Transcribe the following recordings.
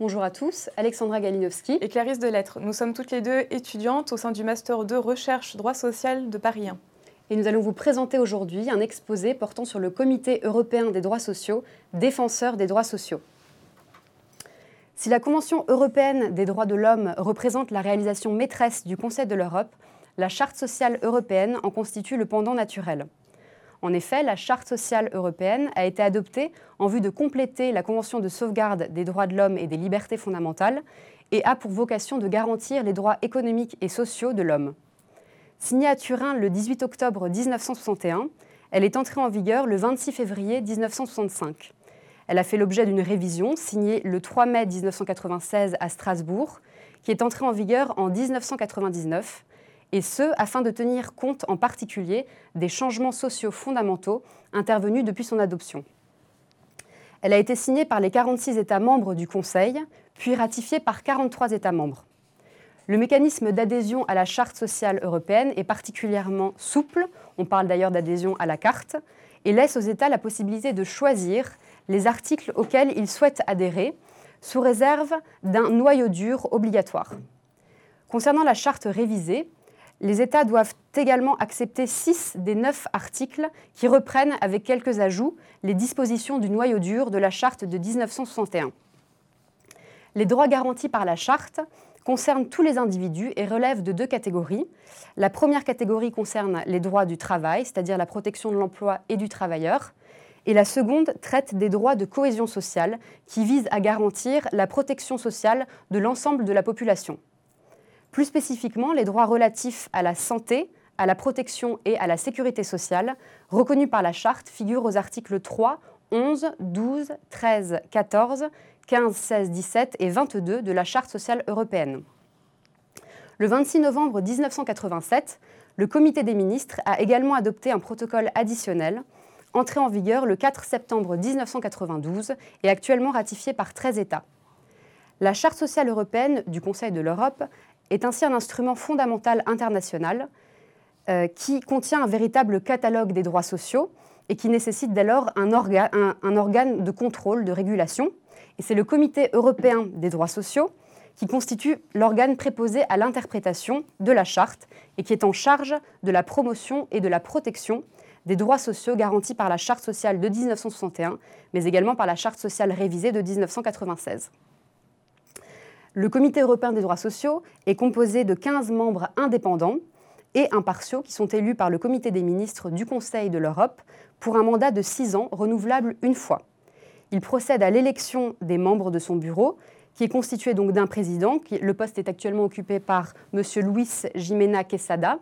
Bonjour à tous, Alexandra Galinowski et Clarisse Delettre. Nous sommes toutes les deux étudiantes au sein du Master 2 Recherche Droit Social de Paris 1. Et nous allons vous présenter aujourd'hui un exposé portant sur le Comité européen des droits sociaux, défenseur des droits sociaux. Si la Convention européenne des droits de l'homme représente la réalisation maîtresse du Conseil de l'Europe, la Charte sociale européenne en constitue le pendant naturel. En effet, la Charte sociale européenne a été adoptée en vue de compléter la Convention de sauvegarde des droits de l'homme et des libertés fondamentales et a pour vocation de garantir les droits économiques et sociaux de l'homme. Signée à Turin le 18 octobre 1961, elle est entrée en vigueur le 26 février 1965. Elle a fait l'objet d'une révision signée le 3 mai 1996 à Strasbourg, qui est entrée en vigueur en 1999 et ce, afin de tenir compte en particulier des changements sociaux fondamentaux intervenus depuis son adoption. Elle a été signée par les 46 États membres du Conseil, puis ratifiée par 43 États membres. Le mécanisme d'adhésion à la Charte sociale européenne est particulièrement souple, on parle d'ailleurs d'adhésion à la carte, et laisse aux États la possibilité de choisir les articles auxquels ils souhaitent adhérer, sous réserve d'un noyau dur obligatoire. Concernant la charte révisée, les États doivent également accepter six des neuf articles qui reprennent, avec quelques ajouts, les dispositions du noyau dur de la Charte de 1961. Les droits garantis par la Charte concernent tous les individus et relèvent de deux catégories. La première catégorie concerne les droits du travail, c'est-à-dire la protection de l'emploi et du travailleur. Et la seconde traite des droits de cohésion sociale, qui visent à garantir la protection sociale de l'ensemble de la population. Plus spécifiquement, les droits relatifs à la santé, à la protection et à la sécurité sociale, reconnus par la Charte, figurent aux articles 3, 11, 12, 13, 14, 15, 16, 17 et 22 de la Charte sociale européenne. Le 26 novembre 1987, le Comité des ministres a également adopté un protocole additionnel, entré en vigueur le 4 septembre 1992 et actuellement ratifié par 13 États. La Charte sociale européenne du Conseil de l'Europe est ainsi un instrument fondamental international euh, qui contient un véritable catalogue des droits sociaux et qui nécessite dès lors un, un organe de contrôle, de régulation. Et c'est le Comité européen des droits sociaux qui constitue l'organe préposé à l'interprétation de la charte et qui est en charge de la promotion et de la protection des droits sociaux garantis par la charte sociale de 1961, mais également par la charte sociale révisée de 1996. Le Comité européen des droits sociaux est composé de 15 membres indépendants et impartiaux qui sont élus par le Comité des ministres du Conseil de l'Europe pour un mandat de 6 ans renouvelable une fois. Il procède à l'élection des membres de son bureau, qui est constitué donc d'un président, le poste est actuellement occupé par M. Luis Jimena Quesada,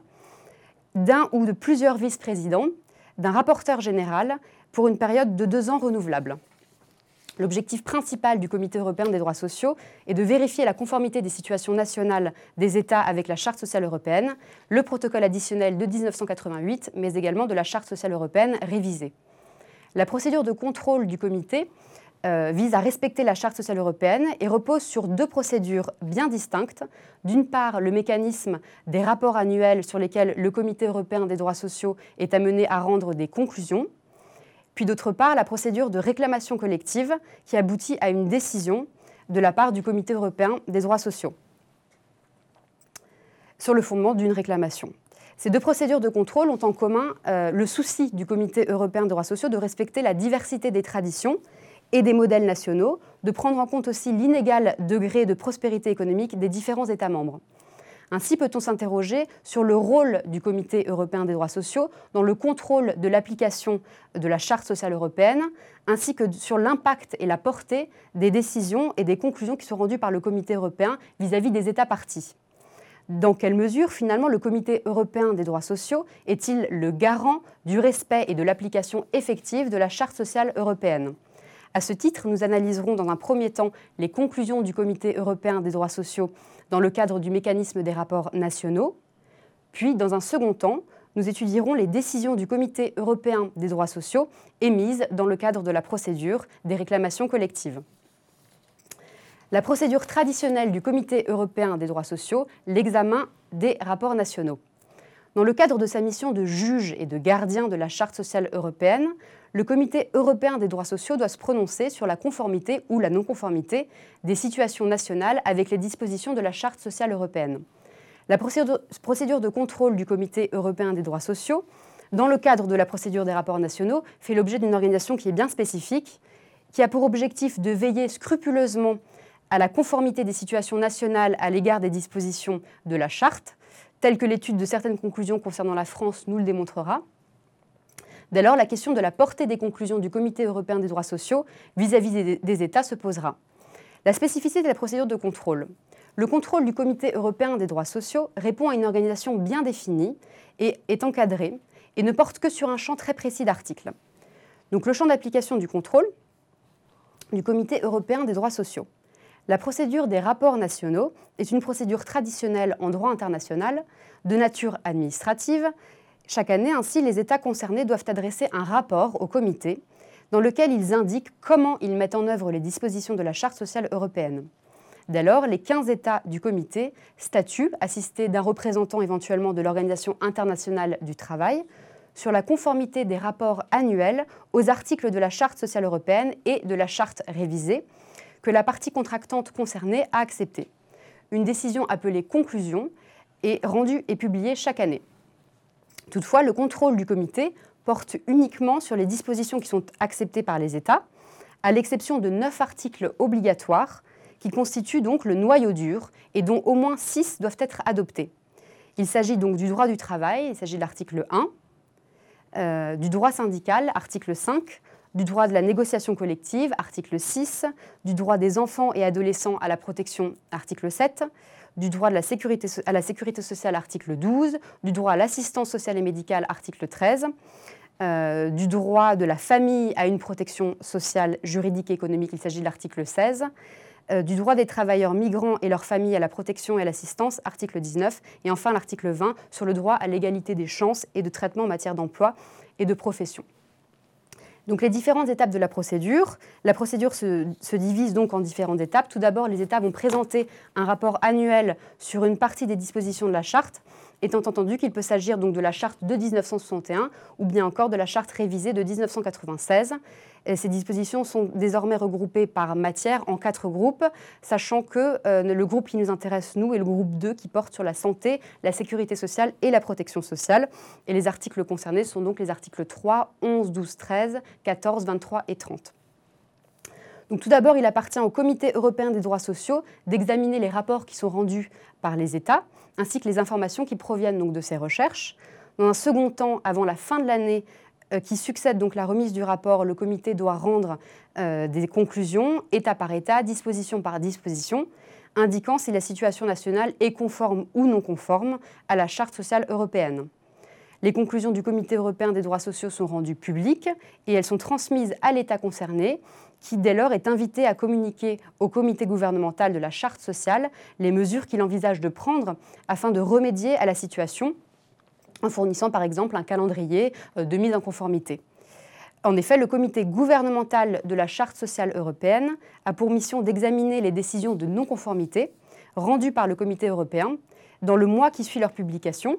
d'un ou de plusieurs vice-présidents, d'un rapporteur général pour une période de deux ans renouvelable. L'objectif principal du Comité européen des droits sociaux est de vérifier la conformité des situations nationales des États avec la Charte sociale européenne, le protocole additionnel de 1988, mais également de la Charte sociale européenne révisée. La procédure de contrôle du Comité euh, vise à respecter la Charte sociale européenne et repose sur deux procédures bien distinctes. D'une part, le mécanisme des rapports annuels sur lesquels le Comité européen des droits sociaux est amené à rendre des conclusions, puis d'autre part la procédure de réclamation collective qui aboutit à une décision de la part du Comité européen des droits sociaux sur le fondement d'une réclamation. Ces deux procédures de contrôle ont en commun euh, le souci du Comité européen des droits sociaux de respecter la diversité des traditions et des modèles nationaux, de prendre en compte aussi l'inégal degré de prospérité économique des différents États membres. Ainsi peut-on s'interroger sur le rôle du Comité européen des droits sociaux dans le contrôle de l'application de la Charte sociale européenne, ainsi que sur l'impact et la portée des décisions et des conclusions qui sont rendues par le Comité européen vis-à-vis des États partis. Dans quelle mesure, finalement, le Comité européen des droits sociaux est-il le garant du respect et de l'application effective de la Charte sociale européenne? À ce titre, nous analyserons dans un premier temps les conclusions du Comité européen des droits sociaux dans le cadre du mécanisme des rapports nationaux. Puis, dans un second temps, nous étudierons les décisions du Comité européen des droits sociaux émises dans le cadre de la procédure des réclamations collectives. La procédure traditionnelle du Comité européen des droits sociaux, l'examen des rapports nationaux. Dans le cadre de sa mission de juge et de gardien de la Charte sociale européenne, le Comité européen des droits sociaux doit se prononcer sur la conformité ou la non-conformité des situations nationales avec les dispositions de la Charte sociale européenne. La procédure de contrôle du Comité européen des droits sociaux, dans le cadre de la procédure des rapports nationaux, fait l'objet d'une organisation qui est bien spécifique, qui a pour objectif de veiller scrupuleusement à la conformité des situations nationales à l'égard des dispositions de la Charte, telle que l'étude de certaines conclusions concernant la France nous le démontrera. Dès lors, la question de la portée des conclusions du Comité européen des droits sociaux vis-à-vis des, États se posera. La spécificité de la procédure de contrôle. Le contrôle du Comité européen des droits sociaux répond à une organisation bien définie et est encadré et ne porte que sur un champ très précis d'articles. Donc le champ d'application du contrôle du Comité européen des droits sociaux. La procédure des rapports nationaux est une procédure traditionnelle en droit international de nature administrative chaque année, ainsi, les États concernés doivent adresser un rapport au comité dans lequel ils indiquent comment ils mettent en œuvre les dispositions de la Charte sociale européenne. Dès lors, les 15 États du comité statuent, assistés d'un représentant éventuellement de l'Organisation internationale du travail, sur la conformité des rapports annuels aux articles de la Charte sociale européenne et de la Charte révisée que la partie contractante concernée a acceptée. Une décision appelée conclusion est rendue et publiée chaque année. Toutefois, le contrôle du comité porte uniquement sur les dispositions qui sont acceptées par les États, à l'exception de neuf articles obligatoires qui constituent donc le noyau dur et dont au moins six doivent être adoptés. Il s'agit donc du droit du travail, il s'agit de l'article 1, euh, du droit syndical, article 5, du droit de la négociation collective, article 6, du droit des enfants et adolescents à la protection, article 7, du droit à la sécurité sociale, article 12, du droit à l'assistance sociale et médicale, article 13, euh, du droit de la famille à une protection sociale, juridique et économique, il s'agit de l'article 16, euh, du droit des travailleurs migrants et leurs familles à la protection et à l'assistance, article 19, et enfin l'article 20 sur le droit à l'égalité des chances et de traitement en matière d'emploi et de profession. Donc les différentes étapes de la procédure. La procédure se, divise donc en différentes étapes. Tout d'abord, les États vont présenter un rapport annuel sur une partie des dispositions de la charte, étant entendu qu'il peut s'agir donc de la charte de 1961 ou bien encore de la charte révisée de 1996 ces dispositions sont désormais regroupées par matière en quatre groupes, sachant que euh, le groupe qui nous intéresse, nous, est le groupe 2 qui porte sur la santé, la sécurité sociale et la protection sociale. Et les articles concernés sont donc les articles 3, 11, 12, 13, 14, 23 et 30. Donc, tout d'abord, il appartient au Comité européen des droits sociaux d'examiner les rapports qui sont rendus par les États, ainsi que les informations qui proviennent donc de ces recherches. Dans un second temps, avant la fin de l'année, euh, qui succède donc la remise du rapport, le comité doit rendre euh, des conclusions, État par État, disposition par disposition, indiquant si la situation nationale est conforme ou non conforme à la Charte sociale européenne. Les conclusions du Comité européen des droits sociaux sont rendues publiques et elles sont transmises à l'État concerné, qui dès lors est invité à communiquer au comité gouvernemental de la Charte sociale les mesures qu'il envisage de prendre afin de remédier à la situation en fournissant par exemple un calendrier euh, de mise en conformité. En effet, le comité gouvernemental de la Charte sociale européenne a pour mission d'examiner les décisions de non-conformité rendues par le comité européen dans le mois qui suit leur publication.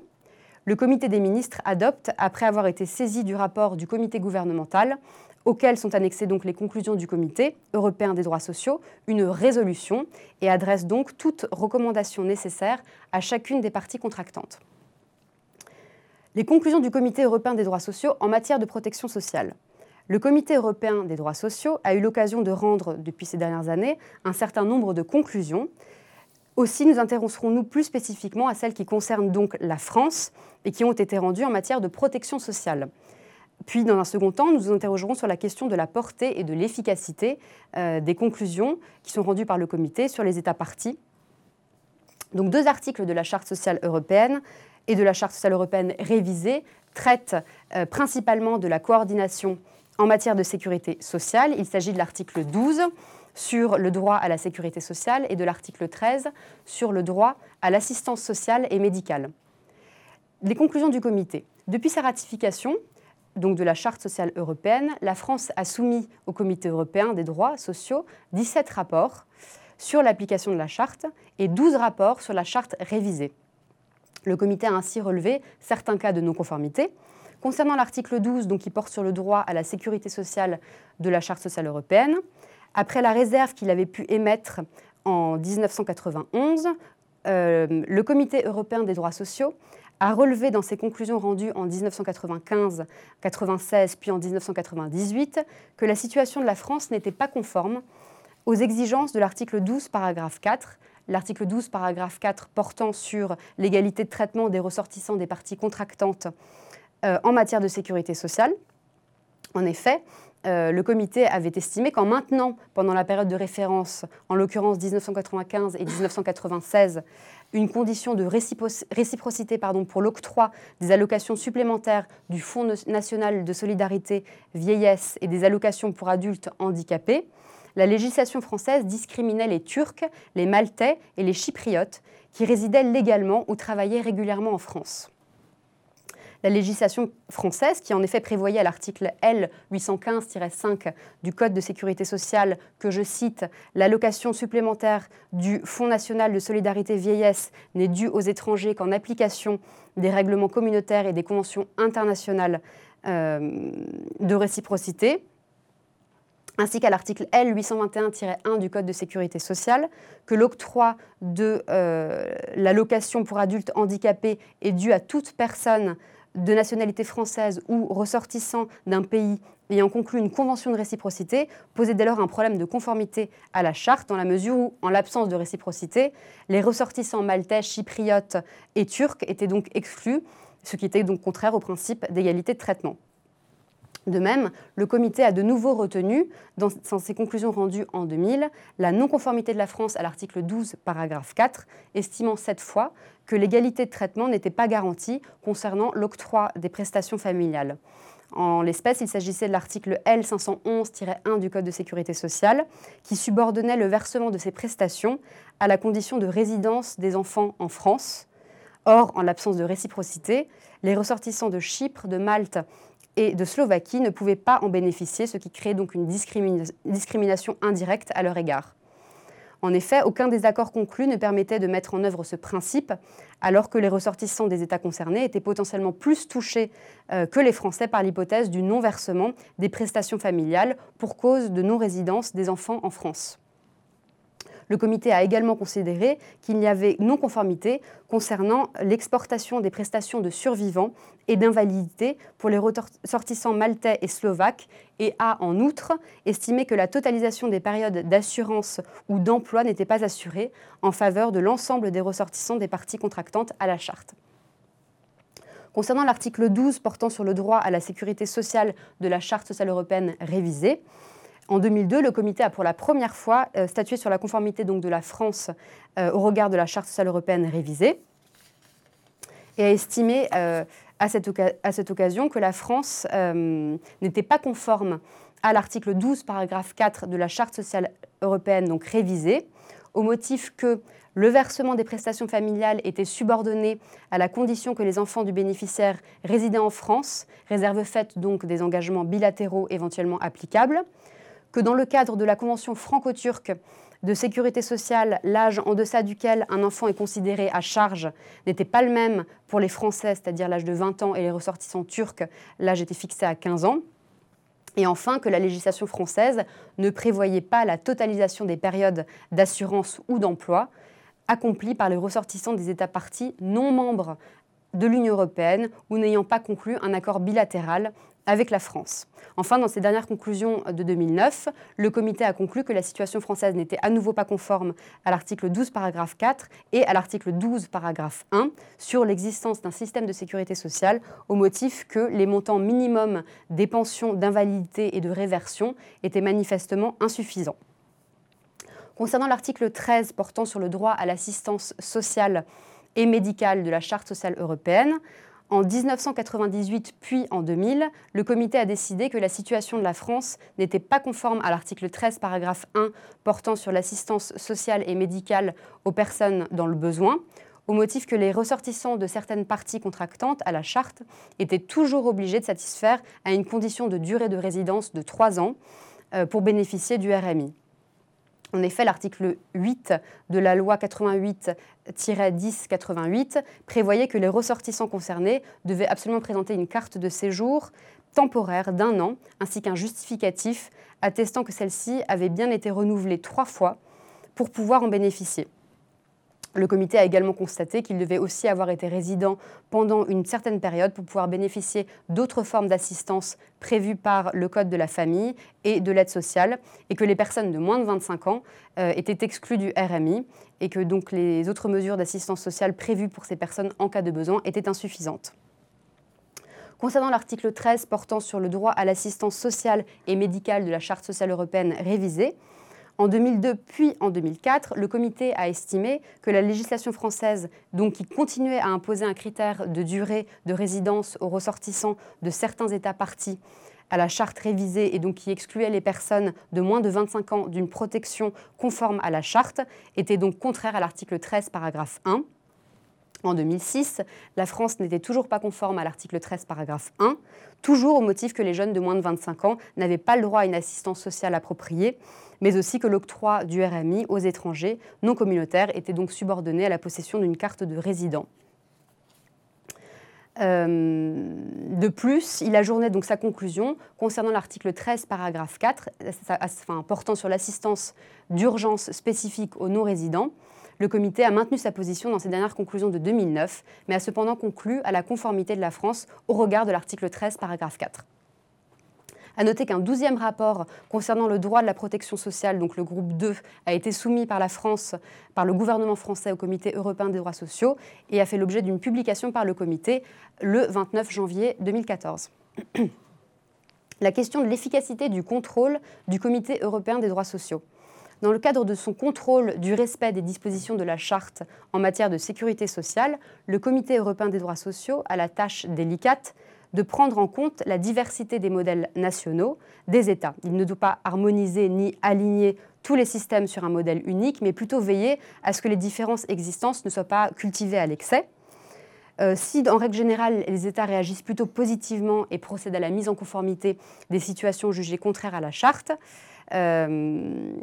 Le comité des ministres adopte, après avoir été saisi du rapport du comité gouvernemental, auquel sont annexées donc les conclusions du comité européen des droits sociaux, une résolution et adresse donc toute recommandation nécessaire à chacune des parties contractantes les conclusions du Comité européen des droits sociaux en matière de protection sociale. Le Comité européen des droits sociaux a eu l'occasion de rendre, depuis ces dernières années, un certain nombre de conclusions. Aussi, nous intéresserons-nous plus spécifiquement à celles qui concernent donc la France et qui ont été rendues en matière de protection sociale. Puis, dans un second temps, nous nous interrogerons sur la question de la portée et de l'efficacité euh, des conclusions qui sont rendues par le comité sur les États partis. Donc, deux articles de la Charte sociale européenne et de la Charte sociale européenne révisée traite euh, principalement de la coordination en matière de sécurité sociale. Il s'agit de l'article 12 sur le droit à la sécurité sociale et de l'article 13 sur le droit à l'assistance sociale et médicale. Les conclusions du comité. Depuis sa ratification, donc de la Charte sociale européenne, la France a soumis au Comité européen des droits sociaux 17 rapports sur l'application de la Charte et 12 rapports sur la Charte révisée. Le comité a ainsi relevé certains cas de non-conformité. Concernant l'article 12, donc, qui porte sur le droit à la sécurité sociale de la Charte sociale européenne, après la réserve qu'il avait pu émettre en 1991, euh, le Comité européen des droits sociaux a relevé dans ses conclusions rendues en 1995, 96 puis en 1998 que la situation de la France n'était pas conforme aux exigences de l'article 12 paragraphe 4 l'article 12, paragraphe 4, portant sur l'égalité de traitement des ressortissants des parties contractantes euh, en matière de sécurité sociale. En effet, euh, le comité avait estimé qu'en maintenant, pendant la période de référence, en l'occurrence 1995 et 1996, une condition de réciprocité pour l'octroi des allocations supplémentaires du Fonds national de solidarité vieillesse et des allocations pour adultes handicapés, la législation française discriminait les Turcs, les Maltais et les Chypriotes qui résidaient légalement ou travaillaient régulièrement en France. La législation française, qui en effet prévoyait à l'article L 815-5 du Code de sécurité sociale que je cite, l'allocation supplémentaire du Fonds national de solidarité vieillesse n'est due aux étrangers qu'en application des règlements communautaires et des conventions internationales euh, de réciprocité, ainsi qu'à l'article L 821-1 du Code de sécurité sociale, que l'octroi de euh, l'allocation pour adultes handicapés est dû à toute personne de nationalité française ou ressortissant d'un pays ayant conclu une convention de réciprocité posait dès lors un problème de conformité à la charte dans la mesure où, en l'absence de réciprocité, les ressortissants maltais, chypriotes et turcs étaient donc exclus, ce qui était donc contraire au principe d'égalité de traitement. De même, le comité a de nouveau retenu, dans, ses conclusions rendues en 2000, la non-conformité de la France à l'article 12, paragraphe 4, estimant cette fois que l'égalité de traitement n'était pas garantie concernant l'octroi des prestations familiales. En l'espèce, il s'agissait de l'article L511-1 du Code de sécurité sociale, qui subordonnait le versement de ces prestations à la condition de résidence des enfants en France. Or, en l'absence de réciprocité, les ressortissants de Chypre, de Malte et de Slovaquie ne pouvaient pas en bénéficier, ce qui crée donc une discrimination indirecte à leur égard. En effet, aucun des accords conclus ne permettait de mettre en œuvre ce principe, alors que les ressortissants des États concernés étaient potentiellement plus touchés euh, que les Français par l'hypothèse du non-versement des prestations familiales pour cause de non-résidence des enfants en France. Le comité a également considéré qu'il y avait non-conformité concernant l'exportation des prestations de survivants et d'invalidité pour les ressortissants maltais et slovaques et a en outre estimé que la totalisation des périodes d'assurance ou d'emploi n'était pas assurée en faveur de l'ensemble des ressortissants des parties contractantes à la charte. Concernant l'article 12 portant sur le droit à la sécurité sociale de la Charte sociale européenne révisée, en 2002, le comité a pour la première fois euh, statué sur la conformité donc, de la France euh, au regard de la Charte sociale européenne révisée et a estimé euh, à, cette occasion que la France n'était pas conforme à l'article 12, paragraphe 4 de la Charte sociale européenne donc révisée, au motif que le versement des prestations familiales était subordonné à la condition que les enfants du bénéficiaire résidaient en France, réserve faite donc des engagements bilatéraux éventuellement applicables, que dans le cadre de la Convention franco-turque de sécurité sociale, l'âge en deçà duquel un enfant est considéré à charge n'était pas le même pour les Français, c'est-à-dire l'âge de 20 ans, et les ressortissants turcs, l'âge était fixé à 15 ans. Et enfin, que la législation française ne prévoyait pas la totalisation des périodes d'assurance ou d'emploi accomplies par les ressortissants des États partis non membres de l'Union européenne ou n'ayant pas conclu un accord bilatéral avec la France. Enfin, dans ses dernières conclusions de 2009, le comité a conclu que la situation française n'était à nouveau pas conforme à l'article 12 paragraphe 4 et à l'article 12 paragraphe 1 sur l'existence d'un système de sécurité sociale au motif que les montants minimums des pensions d'invalidité et de réversion étaient manifestement insuffisants. Concernant l'article 13 portant sur le droit à l'assistance sociale et médicale de la Charte sociale européenne, en 1998 puis en 2000, le comité a décidé que la situation de la France n'était pas conforme à l'article 13, paragraphe 1 portant sur l'assistance sociale et médicale aux personnes dans le besoin, au motif que les ressortissants de certaines parties contractantes à la charte étaient toujours obligés de satisfaire à une condition de durée de résidence de trois ans euh, pour bénéficier du RMI. En effet, l'article 8 de la loi 88 1088 prévoyait que les ressortissants concernés devaient absolument présenter une carte de séjour temporaire d'un an ainsi qu'un justificatif attestant que celle-ci avait bien été renouvelée trois fois pour pouvoir en bénéficier. Le comité a également constaté qu'il devait aussi avoir été résident pendant une certaine période pour pouvoir bénéficier d'autres formes d'assistance prévues par le Code de la famille et de l'aide sociale, et que les personnes de moins de 25 ans euh, étaient exclues du RMI, et que donc les autres mesures d'assistance sociale prévues pour ces personnes en cas de besoin étaient insuffisantes. Concernant l'article 13 portant sur le droit à l'assistance sociale et médicale de la Charte sociale européenne révisée, en 2002 puis en 2004, le comité a estimé que la législation française, donc qui continuait à imposer un critère de durée de résidence aux ressortissants de certains États partis à la charte révisée et donc qui excluait les personnes de moins de 25 ans d'une protection conforme à la charte, était donc contraire à l'article 13, paragraphe 1. En 2006, la France n'était toujours pas conforme à l'article 13, paragraphe 1, toujours au motif que les jeunes de moins de 25 ans n'avaient pas le droit à une assistance sociale appropriée, mais aussi que l'octroi du RMI aux étrangers non communautaires était donc subordonné à la possession d'une carte de résident. Euh, de plus, il ajournait donc sa conclusion concernant l'article 13, paragraphe 4, portant sur l'assistance d'urgence spécifique aux non-résidents. Le comité a maintenu sa position dans ses dernières conclusions de 2009, mais a cependant conclu à la conformité de la France au regard de l'article 13, paragraphe 4. À noter qu'un douzième rapport concernant le droit de la protection sociale, donc le groupe 2, a été soumis par la France, par le gouvernement français au Comité européen des droits sociaux et a fait l'objet d'une publication par le comité le 29 janvier 2014. la question de l'efficacité du contrôle du Comité européen des droits sociaux. Dans le cadre de son contrôle du respect des dispositions de la Charte en matière de sécurité sociale, le Comité européen des droits sociaux a la tâche délicate de prendre en compte la diversité des modèles nationaux des États. Il ne doit pas harmoniser ni aligner tous les systèmes sur un modèle unique, mais plutôt veiller à ce que les différences existantes ne soient pas cultivées à l'excès. Euh, si, en règle générale, les États réagissent plutôt positivement et procèdent à la mise en conformité des situations jugées contraires à la charte, euh,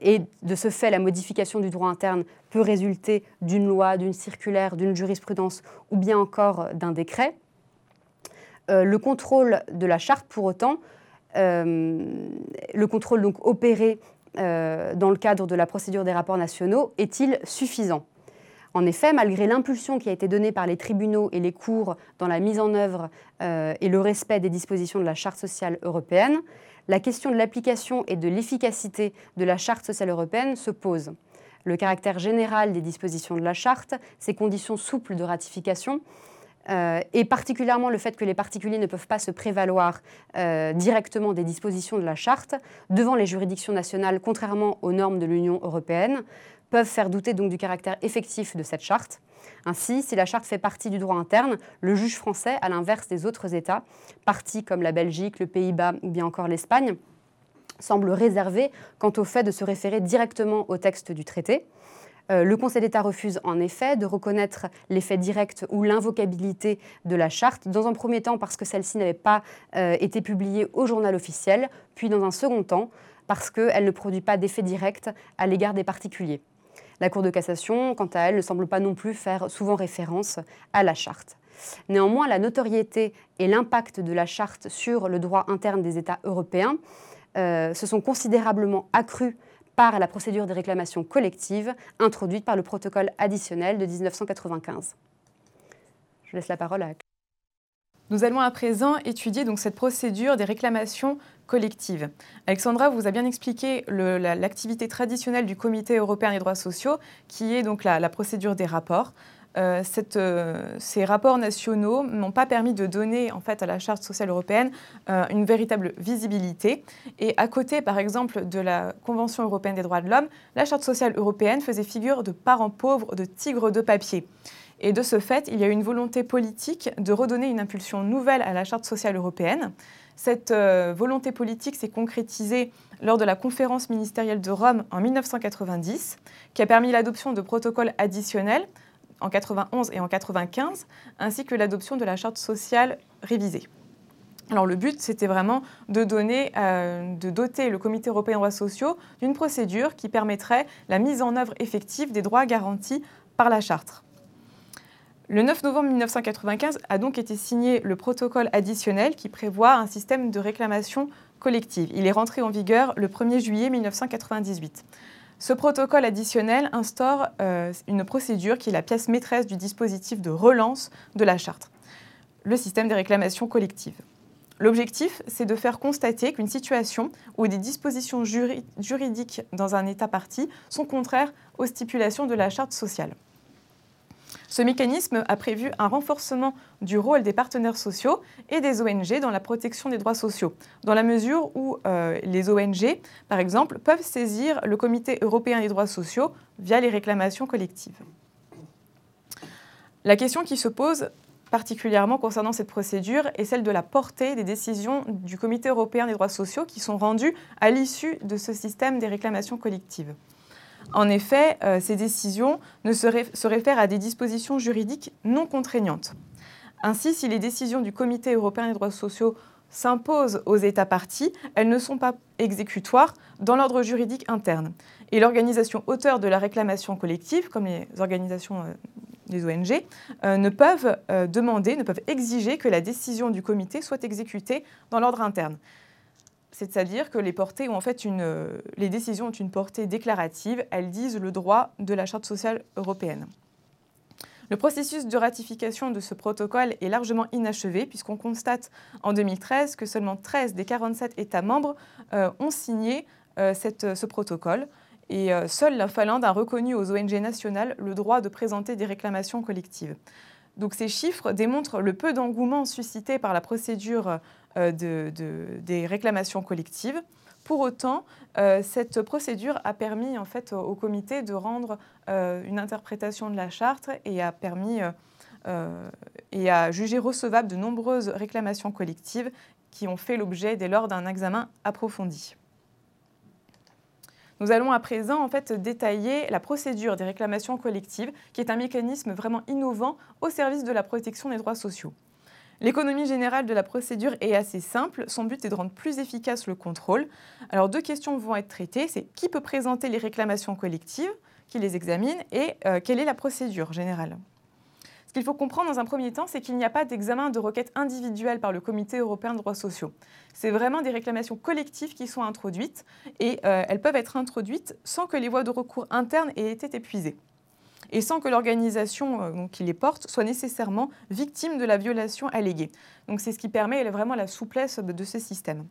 et de ce fait, la modification du droit interne peut résulter d'une loi, d'une circulaire, d'une jurisprudence ou bien encore d'un décret. Euh, le contrôle de la charte, pour autant, euh, le contrôle donc opéré euh, dans le cadre de la procédure des rapports nationaux, est-il suffisant? En effet, malgré l'impulsion qui a été donnée par les tribunaux et les cours dans la mise en œuvre et le respect des dispositions de la Charte sociale européenne, la question de l'application et de l'efficacité de la Charte sociale européenne se pose. Le caractère général des dispositions de la Charte, ses conditions souples de ratification, euh, et particulièrement le fait que les particuliers ne peuvent pas se prévaloir euh, directement des dispositions de la charte devant les juridictions nationales, contrairement aux normes de l'Union européenne, peuvent faire douter du caractère effectif de cette charte. Ainsi, si la charte fait partie du droit interne, le juge français, à l'inverse des autres États, partis comme la Belgique, le Pays-Bas ou bien encore l'Espagne, semble réservé quant au fait de se référer directement au texte du traité. Euh, le Conseil d'État refuse en effet de reconnaître l'effet direct ou l'invocabilité de la charte, dans un premier temps parce que celle-ci n'avait pas euh, été publiée au journal officiel, puis dans un second temps parce qu'elle ne produit pas d'effet direct à l'égard des particuliers. La Cour de cassation, quant à elle, ne semble pas non plus faire souvent référence à la charte. Néanmoins, la notoriété et l'impact de la charte sur le droit interne des États européens euh, se sont considérablement accrus par la procédure des réclamations collectives introduite par le protocole additionnel de 1995. Je laisse la parole à nous allons à présent étudier donc cette procédure des réclamations collectives. Alexandra vous a bien expliqué l'activité traditionnelle du Comité européen des droits sociaux, qui est donc la procédure des rapports. Euh, euh, ces rapports nationaux n'ont pas permis de donner en fait à la Charte sociale européenne euh, une véritable visibilité. Et à côté, par exemple, de la Convention européenne des droits de l'homme, la Charte sociale européenne faisait figure de parents pauvres, de tigres de papier. Et de ce fait, il y a une volonté politique de redonner une impulsion nouvelle à la Charte sociale européenne. Cette volonté politique s'est concrétisée lors de la conférence ministérielle de Rome en 1990, qui a permis l'adoption de protocoles additionnels en 91 et en 95, ainsi que l'adoption de la charte sociale révisée. Alors le but, c'était vraiment de euh, de doter le Comité européen des droits sociaux d'une procédure qui permettrait la mise en œuvre effective des droits garantis par la charte. Le 9 novembre 1995 a donc été signé le protocole additionnel qui prévoit un système de réclamation collective. Il est rentré en vigueur le 1er juillet 1998. Ce protocole additionnel instaure euh, une procédure qui est la pièce maîtresse du dispositif de relance de la charte, le système des réclamations collectives. L'objectif, c'est de faire constater qu'une situation où des dispositions juridiques dans un État parti sont contraires aux stipulations de la charte sociale. Ce mécanisme a prévu un renforcement du rôle des partenaires sociaux et des ONG dans la protection des droits sociaux, dans la mesure où euh, les ONG, par exemple, peuvent saisir le Comité européen des droits sociaux via les réclamations collectives. La question qui se pose particulièrement concernant cette procédure est celle de la portée des décisions du Comité européen des droits sociaux qui sont rendues à l'issue de ce système des réclamations collectives. En effet, euh, ces décisions ne se, réfèrent à des dispositions juridiques non contraignantes. Ainsi, si les décisions du Comité européen des droits sociaux s'imposent aux États partis, elles ne sont pas exécutoires dans l'ordre juridique interne. Et l'organisation auteur de la réclamation collective, comme les organisations euh, des ONG, euh, ne peuvent demander, ne peuvent exiger que la décision du comité soit exécutée dans l'ordre interne c'est-à-dire que une, les décisions ont une portée déclarative, elles disent le droit de la Charte sociale européenne. Le processus de ratification de ce protocole est largement inachevé puisqu'on constate en 2013 que seulement 13 des 47 États membres euh, ont signé euh, ce protocole et euh, seule la Finlande a reconnu aux ONG nationales le droit de présenter des réclamations collectives. Donc ces chiffres démontrent le peu d'engouement suscité par la procédure euh, des réclamations collectives. Pour autant, euh, cette procédure a permis en fait au, comité de rendre euh, une interprétation de la charte et a permis et a jugé recevable de nombreuses réclamations collectives qui ont fait l'objet dès lors d'un examen approfondi. Nous allons à présent en fait détailler la procédure des réclamations collectives, qui est un mécanisme vraiment innovant au service de la protection des droits sociaux. L'économie générale de la procédure est assez simple. Son but est de rendre plus efficace le contrôle. Alors deux questions vont être traitées. C'est qui peut présenter les réclamations collectives, qui les examine, et euh, quelle est la procédure générale? Ce qu'il faut comprendre dans un premier temps, c'est qu'il n'y a pas d'examen de requête individuelle par le Comité européen de droits sociaux. C'est vraiment des réclamations collectives qui sont introduites et euh, elles peuvent être introduites sans que les voies de recours internes aient été épuisées et sans que l'organisation euh, qui les porte soit nécessairement victime de la violation alléguée. Donc c'est ce qui permet vraiment la souplesse de ce système.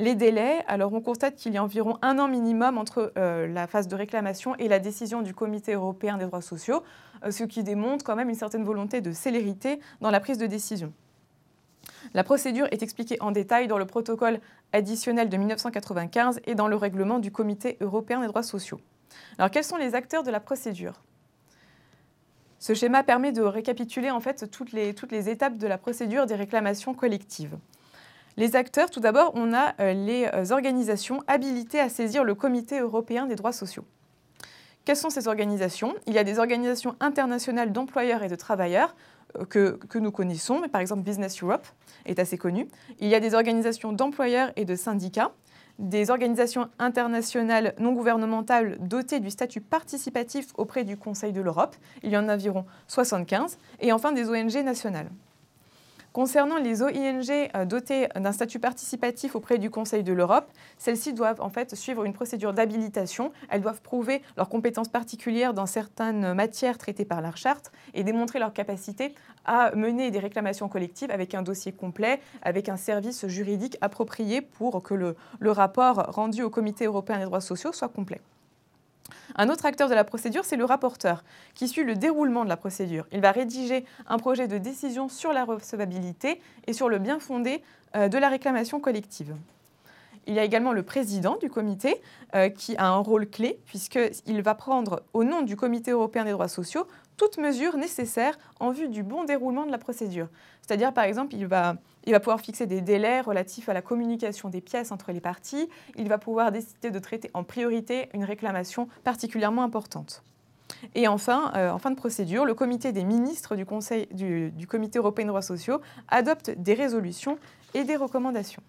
Les délais, alors on constate qu'il y a environ un an minimum entre euh, la phase de réclamation et la décision du Comité européen des droits sociaux, euh, ce qui démontre quand même une certaine volonté de célérité dans la prise de décision. La procédure est expliquée en détail dans le protocole additionnel de 1995 et dans le règlement du Comité européen des droits sociaux. Alors quels sont les acteurs de la procédure? Ce schéma permet de récapituler en fait toutes les, toutes les étapes de la procédure des réclamations collectives. Les acteurs, tout d'abord, on a euh, les euh, organisations habilitées à saisir le Comité européen des droits sociaux. Quelles sont ces organisations? Il y a des organisations internationales d'employeurs et de travailleurs euh, que, nous connaissons, par exemple Business Europe est assez connu. Il y a des organisations d'employeurs et de syndicats des organisations internationales non gouvernementales dotées du statut participatif auprès du Conseil de l'Europe. Il y en a environ 75. Et enfin des ONG nationales. Concernant les OING euh, dotées d'un statut participatif auprès du Conseil de l'Europe, celles-ci doivent en fait suivre une procédure d'habilitation. Elles doivent prouver leurs compétences particulières dans certaines matières traitées par la charte et démontrer leur capacité à mener des réclamations collectives avec un dossier complet, avec un service juridique approprié pour que le rapport rendu au Comité européen des droits sociaux soit complet. Un autre acteur de la procédure, c'est le rapporteur, qui suit le déroulement de la procédure. Il va rédiger un projet de décision sur la recevabilité et sur le bien fondé euh, de la réclamation collective. Il y a également le président du comité euh, qui a un rôle clé puisqu'il va prendre au nom du Comité européen des droits sociaux toute mesure nécessaire en vue du bon déroulement de la procédure. C'est-à-dire, par exemple, il va, pouvoir fixer des délais relatifs à la communication des pièces entre les parties. Il va pouvoir décider de traiter en priorité une réclamation particulièrement importante. Et enfin, euh, en fin de procédure, le comité des ministres du, du Comité européen des droits sociaux adopte des résolutions et des recommandations.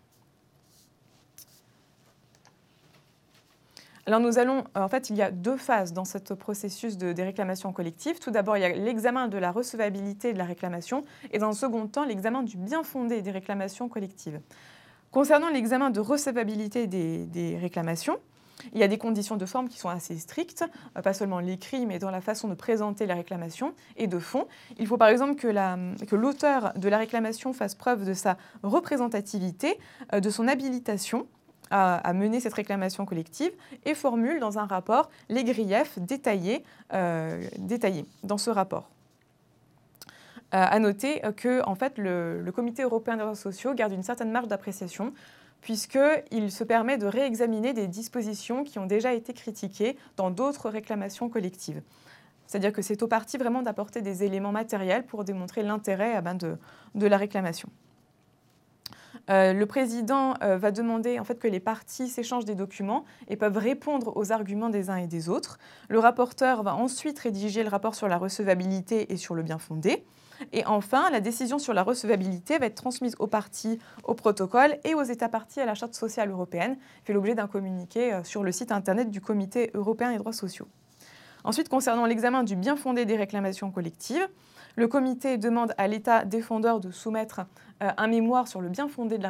Alors nous allons, en fait, il y a deux phases dans ce processus de, des réclamations collectives. Tout d'abord, il y a l'examen de la recevabilité de la réclamation et dans un second temps, l'examen du bien fondé des réclamations collectives. Concernant l'examen de recevabilité des, réclamation, il y a des conditions de forme qui sont assez strictes, euh, pas seulement l'écrit, mais dans la façon de présenter la réclamation et de fond. Il faut par exemple que l'auteur de la réclamation fasse preuve de sa représentativité, euh, de son habilitation à, mener cette réclamation collective et formule dans un rapport les griefs détaillés, euh, dans ce rapport. à noter que en fait, le, Comité européen des droits sociaux garde une certaine marge d'appréciation puisqu'il se permet de réexaminer des dispositions qui ont déjà été critiquées dans d'autres réclamations collectives. C'est-à-dire que c'est au parti vraiment d'apporter des éléments matériels pour démontrer l'intérêt eh ben, de, la réclamation. Euh, le président euh, va demander en fait que les parties s'échangent des documents et peuvent répondre aux arguments des uns et des autres. Le rapporteur va ensuite rédiger le rapport sur la recevabilité et sur le bien fondé. Et enfin, la décision sur la recevabilité va être transmise aux parties, au protocole et aux États partis à la Charte sociale européenne, fait l'objet d'un communiqué euh, sur le site internet du Comité européen des droits sociaux. Ensuite, concernant l'examen du bien fondé des réclamations collectives, le comité demande à l'État défendeur de soumettre euh, un mémoire sur le bien fondé de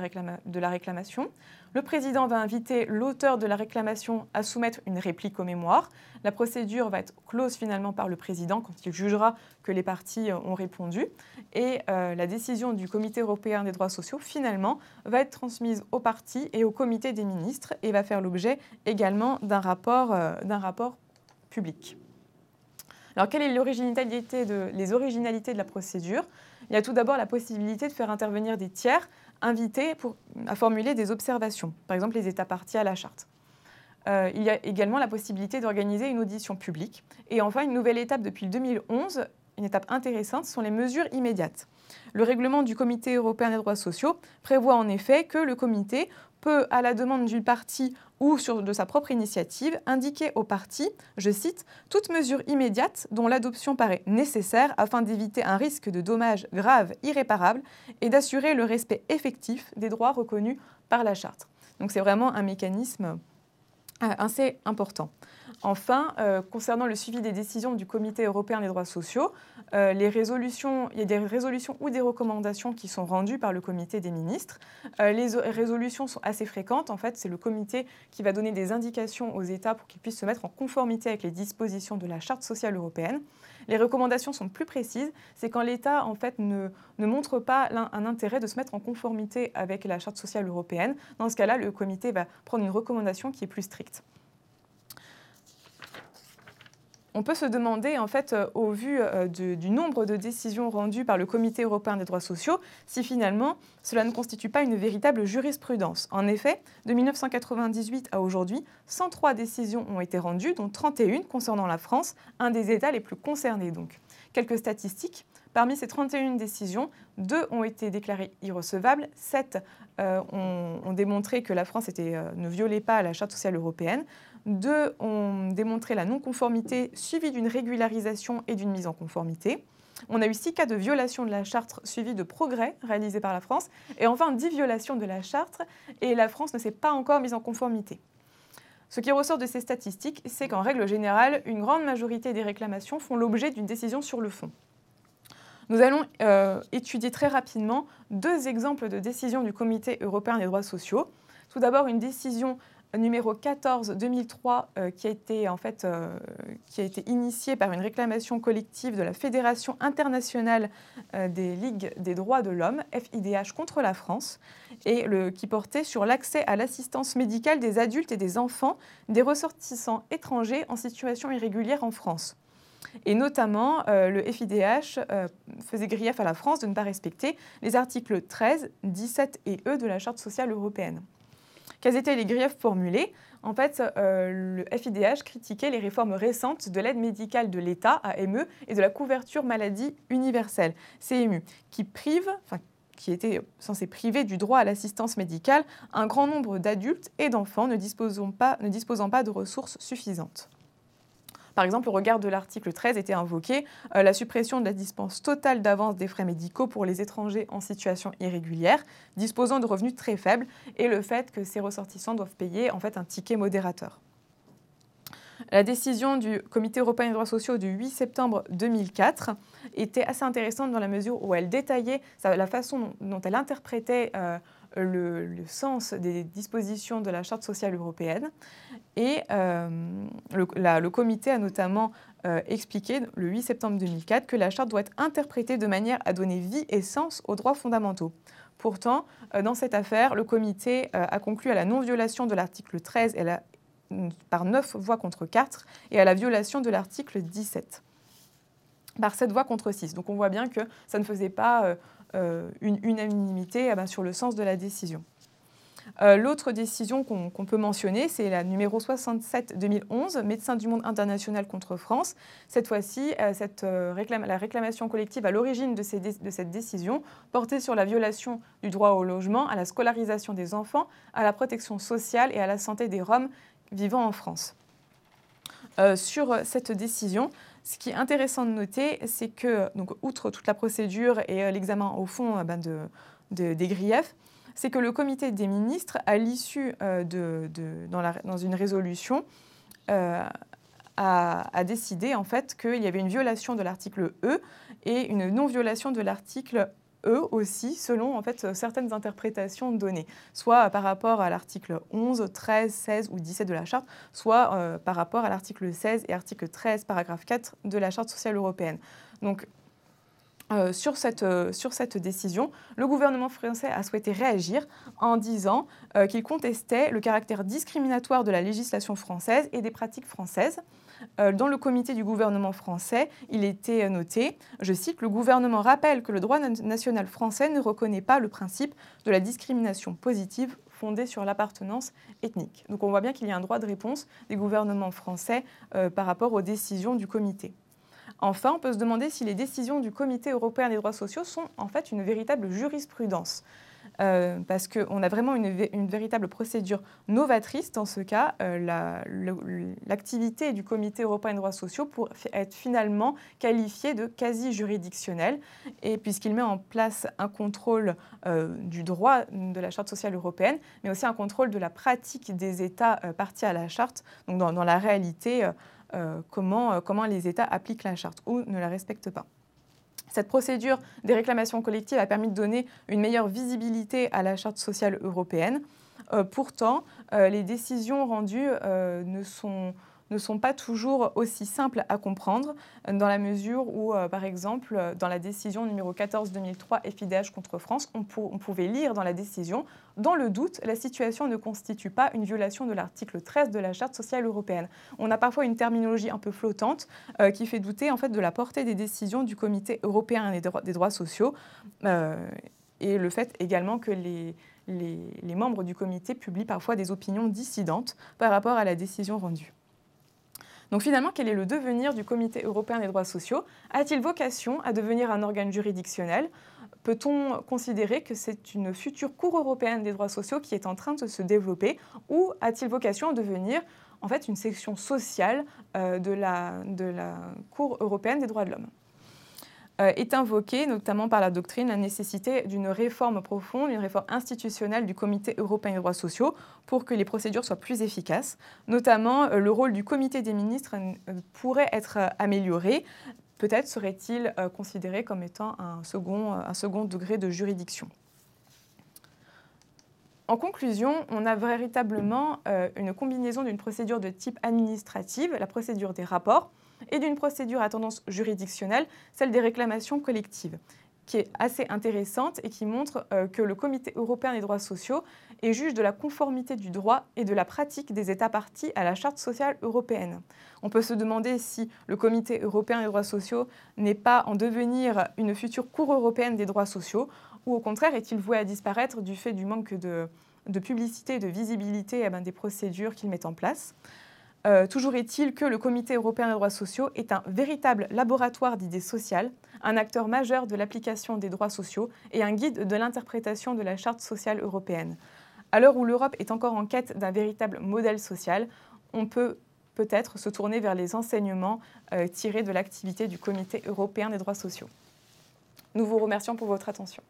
la, réclamation. Le président va inviter l'auteur de la réclamation à soumettre une réplique au mémoire. La procédure va être close finalement par le président quand il jugera que les parties euh, ont répondu. Et euh, la décision du Comité européen des droits sociaux, finalement, va être transmise aux partis et au Comité des ministres et va faire l'objet également d'un rapport public. Alors, quelle est l'originalité de, les originalités de la procédure? Il y a tout d'abord la possibilité de faire intervenir des tiers invités à formuler des observations, par exemple les États partis à la charte. Euh, il y a également la possibilité d'organiser une audition publique. Et enfin, une nouvelle étape depuis 2011, une étape intéressante, sont les mesures immédiates. Le règlement du Comité européen des droits sociaux prévoit en effet que le comité peut, à la demande du parti ou de sa propre initiative, indiquer au parti, je cite, toute mesure immédiate dont l'adoption paraît nécessaire afin d'éviter un risque de dommages graves irréparables et d'assurer le respect effectif des droits reconnus par la charte. Donc c'est vraiment un mécanisme euh, assez important. Enfin, euh, concernant le suivi des décisions du Comité européen des droits sociaux, euh, il y a des résolutions ou des recommandations qui sont rendues par le Comité des ministres. Euh, les résolutions sont assez fréquentes. En fait, c'est le Comité qui va donner des indications aux États pour qu'ils puissent se mettre en conformité avec les dispositions de la Charte sociale européenne. Les recommandations sont plus précises. C'est quand l'État en fait ne montre pas un intérêt de se mettre en conformité avec la Charte sociale européenne. Dans ce cas-là, le Comité va prendre une recommandation qui est plus stricte. On peut se demander, en fait, euh, au vu euh, du nombre de décisions rendues par le Comité européen des droits sociaux, si finalement cela ne constitue pas une véritable jurisprudence. En effet, de 1998 à aujourd'hui, 103 décisions ont été rendues, dont 31 concernant la France, un des États les plus concernés. Quelques statistiques. Parmi ces 31 décisions, deux ont été déclarées irrecevables, sept euh, ont, démontré que la France ne violait pas la Charte sociale européenne, deux ont démontré la non-conformité suivie d'une régularisation et d'une mise en conformité. On a eu six cas de violation de la charte suivis de progrès réalisés par la France. Et enfin, dix violations de la charte et la France ne s'est pas encore mise en conformité. Ce qui ressort de ces statistiques, c'est qu'en règle générale, une grande majorité des réclamations font l'objet d'une décision sur le fond. Nous allons euh, étudier très rapidement deux exemples de décisions du Comité européen des droits sociaux. Tout d'abord, une décision numéro 14 2003 euh, qui a été en fait euh, qui a été initié par une réclamation collective de la Fédération internationale euh, des ligues des droits de l'homme FIDH contre la France et qui portait sur l'accès à l'assistance médicale des adultes et des enfants des ressortissants étrangers en situation irrégulière en France. Et notamment, le FIDH faisait grief à la France de ne pas respecter les articles 13, 17 et E de la Charte sociale européenne. Quels étaient les griefs formulés En fait, euh, le FIDH critiquait les réformes récentes de l'aide médicale de l'État, AME, et de la couverture maladie universelle, CMU, qui privent, qui était censé priver du droit à l'assistance médicale un grand nombre d'adultes et d'enfants ne disposant pas de ressources suffisantes. Par exemple, au regard de l'article 13 était invoqué euh, la suppression de la dispense totale d'avance des frais médicaux pour les étrangers en situation irrégulière, disposant de revenus très faibles, et le fait que ces ressortissants doivent payer un ticket modérateur. La décision du Comité européen des droits sociaux du 8 septembre 2004 était assez intéressante dans la mesure où elle détaillait la façon dont elle interprétait euh, le, sens des dispositions de la Charte sociale européenne. Et euh, le, comité a notamment euh, expliqué le 8 septembre 2004 que la Charte doit être interprétée de manière à donner vie et sens aux droits fondamentaux. Pourtant, dans cette affaire, le comité a conclu à la non-violation de l'article 13 et la par 9 voix contre 4 et à la violation de l'article 17 par 7 voix contre 6. Donc on voit bien que ça ne faisait pas euh, euh, une unanimité eh ben, sur le sens de la décision. Euh, l'autre décision qu'on peut mentionner, c'est la numéro 67-2011, Médecins du monde international contre France. Cette fois-ci, la réclamation collective à l'origine de, de, cette décision portait sur la violation du droit au logement, à la scolarisation des enfants, à la protection sociale et à la santé des Roms vivant en France. Euh, sur cette décision, ce qui est intéressant de noter, c'est que, donc, outre toute la procédure et euh, l'examen au fond euh, ben, des griefs, c'est que le comité des ministres, à l'issue de, dans, une résolution, a, a, décidé en fait qu'il y avait une violation de l'article E et une non-violation de l'article eux aussi, selon en fait, certaines interprétations données, soit par rapport à l'article 11, 13, 16 ou 17 de la Charte, soit euh, par rapport à l'article 16 et article 13, paragraphe 4 de la Charte sociale européenne. Donc, euh, sur, cette, euh, sur, cette, décision, le gouvernement français a souhaité réagir en disant qu'il contestait le caractère discriminatoire de la législation française et des pratiques françaises. Euh, dans le comité du gouvernement français, il était noté, je cite, Le gouvernement rappelle que le droit national français ne reconnaît pas le principe de la discrimination positive fondée sur l'appartenance ethnique. Donc on voit bien qu'il y a un droit de réponse des gouvernements français euh, par rapport aux décisions du comité. Enfin, on peut se demander si les décisions du Comité européen des droits sociaux sont en fait une véritable jurisprudence. Euh, parce qu'on a vraiment une, véritable procédure novatrice dans ce cas. Euh, l'activité du Comité européen des droits sociaux pour être finalement qualifiée de quasi juridictionnelle, et puisqu'il met en place un contrôle euh, du droit de la Charte sociale européenne, mais aussi un contrôle de la pratique des États partis à la Charte, donc dans, la réalité, comment les États appliquent la Charte ou ne la respectent pas. Cette procédure des réclamations collectives a permis de donner une meilleure visibilité à la Charte sociale européenne. Euh, pourtant, euh, les décisions rendues euh, ne sont ne sont pas toujours aussi simples à comprendre, dans la mesure où, euh, par exemple, dans la décision numéro 14-2003 FIDH contre France, on, pouvait lire dans la décision Dans le doute, la situation ne constitue pas une violation de l'article 13 de la Charte sociale européenne. On a parfois une terminologie un peu flottante euh, qui fait douter en fait, de la portée des décisions du Comité européen des droits, sociaux euh, et le fait également que les membres du comité publient parfois des opinions dissidentes par rapport à la décision rendue. Donc finalement, quel est le devenir du Comité européen des droits sociaux A-t-il vocation à devenir un organe juridictionnel Peut-on considérer que c'est une future Cour européenne des droits sociaux qui est en train de se développer ou a-t-il vocation à devenir en fait une section sociale euh, de la, Cour européenne des droits de l'homme? Est invoquée, notamment par la doctrine, la nécessité d'une réforme profonde, une réforme institutionnelle du Comité européen des droits sociaux pour que les procédures soient plus efficaces. Notamment, euh, le rôle du Comité des ministres euh, pourrait être amélioré. Peut-être serait-il considéré comme étant un second, un second degré de juridiction. En conclusion, on a véritablement une combinaison d'une procédure de type administrative, la procédure des rapports, et d'une procédure à tendance juridictionnelle, celle des réclamations collectives qui est assez intéressante et qui montre euh, que le Comité européen des droits sociaux est juge de la conformité du droit et de la pratique des États partis à la Charte sociale européenne. On peut se demander si le Comité européen des droits sociaux n'est pas en devenir une future Cour européenne des droits sociaux, ou au contraire est-il voué à disparaître du fait du manque de, publicité et de visibilité eh ben, des procédures qu'il met en place. Euh, toujours est-il que le Comité européen des droits sociaux est un véritable laboratoire d'idées sociales, un acteur majeur de l'application des droits sociaux et un guide de l'interprétation de la Charte sociale européenne. À l'heure où l'Europe est encore en quête d'un véritable modèle social, on peut peut-être se tourner vers les enseignements euh, tirés de l'activité du Comité européen des droits sociaux. Nous vous remercions pour votre attention.